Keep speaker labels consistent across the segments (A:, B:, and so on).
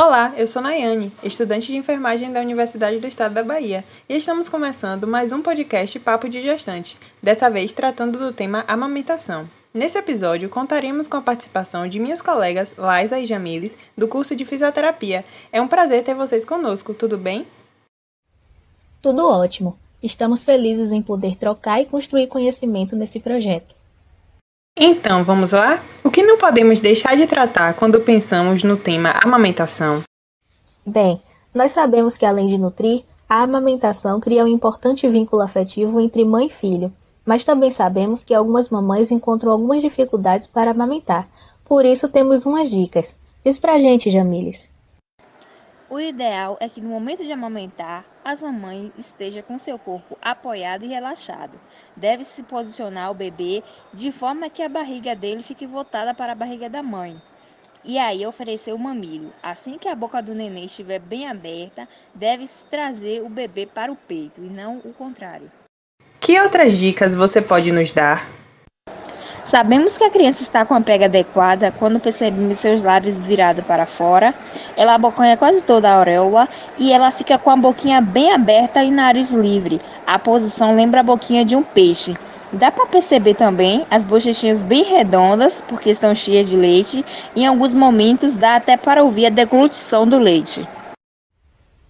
A: Olá, eu sou Nayane, estudante de enfermagem da Universidade do Estado da Bahia, e estamos começando mais um podcast Papo de Gestante, dessa vez tratando do tema amamentação. Nesse episódio, contaremos com a participação de minhas colegas Laisa e Jamiles, do curso de fisioterapia. É um prazer ter vocês conosco, tudo bem?
B: Tudo ótimo. Estamos felizes em poder trocar e construir conhecimento nesse projeto.
A: Então, vamos lá? Podemos deixar de tratar quando pensamos no tema amamentação?
B: Bem, nós sabemos que além de nutrir, a amamentação cria um importante vínculo afetivo entre mãe e filho, mas também sabemos que algumas mamães encontram algumas dificuldades para amamentar. Por isso temos umas dicas. Diz pra gente, Jamiles.
C: O ideal é que no momento de amamentar, as mamães estejam com seu corpo apoiado e relaxado. Deve-se posicionar o bebê de forma que a barriga dele fique voltada para a barriga da mãe. E aí oferecer o mamilo. Assim que a boca do neném estiver bem aberta, deve-se trazer o bebê para o peito e não o contrário.
A: Que outras dicas você pode nos dar?
C: Sabemos que a criança está com a pega adequada quando percebemos seus lábios virados para fora, ela abocanha quase toda a auréola e ela fica com a boquinha bem aberta e nariz livre. A posição lembra a boquinha de um peixe. Dá para perceber também as bochechinhas bem redondas, porque estão cheias de leite, e em alguns momentos dá até para ouvir a deglutição do leite.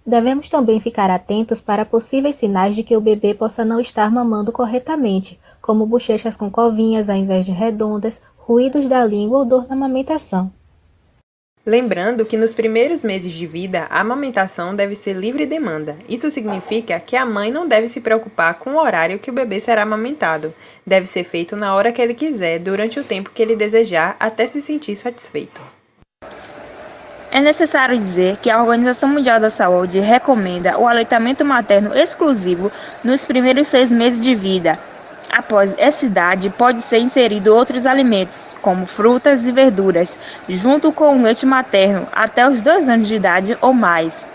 B: Devemos também ficar atentos para possíveis sinais de que o bebê possa não estar mamando corretamente, como bochechas com covinhas ao invés de redondas, ruídos da língua ou dor na amamentação.
A: Lembrando que nos primeiros meses de vida, a amamentação deve ser livre demanda. Isso significa que a mãe não deve se preocupar com o horário que o bebê será amamentado. Deve ser feito na hora que ele quiser, durante o tempo que ele desejar, até se sentir satisfeito.
C: É necessário dizer que a Organização Mundial da Saúde recomenda o aleitamento materno exclusivo nos primeiros seis meses de vida. Após esta idade, pode ser inserido outros alimentos, como frutas e verduras, junto com o leite materno, até os dois anos de idade ou mais.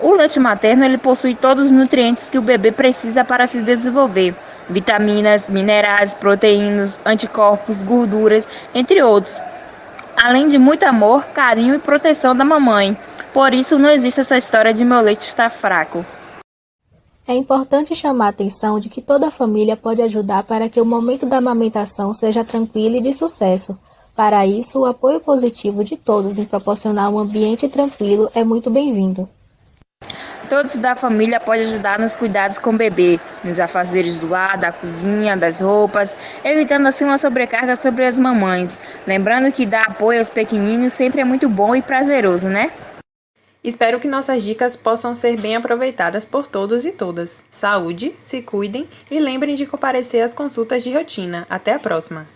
C: O leite materno ele possui todos os nutrientes que o bebê precisa para se desenvolver: vitaminas, minerais, proteínas, anticorpos, gorduras, entre outros além de muito amor, carinho e proteção da mamãe. Por isso não existe essa história de meu leite estar fraco.
B: É importante chamar a atenção de que toda a família pode ajudar para que o momento da amamentação seja tranquilo e de sucesso. Para isso, o apoio positivo de todos em proporcionar um ambiente tranquilo é muito bem-vindo.
C: Todos da família podem ajudar nos cuidados com o bebê, nos afazeres do ar, da cozinha, das roupas, evitando assim uma sobrecarga sobre as mamães. Lembrando que dar apoio aos pequeninos sempre é muito bom e prazeroso, né?
A: Espero que nossas dicas possam ser bem aproveitadas por todos e todas. Saúde, se cuidem e lembrem de comparecer às consultas de rotina. Até a próxima!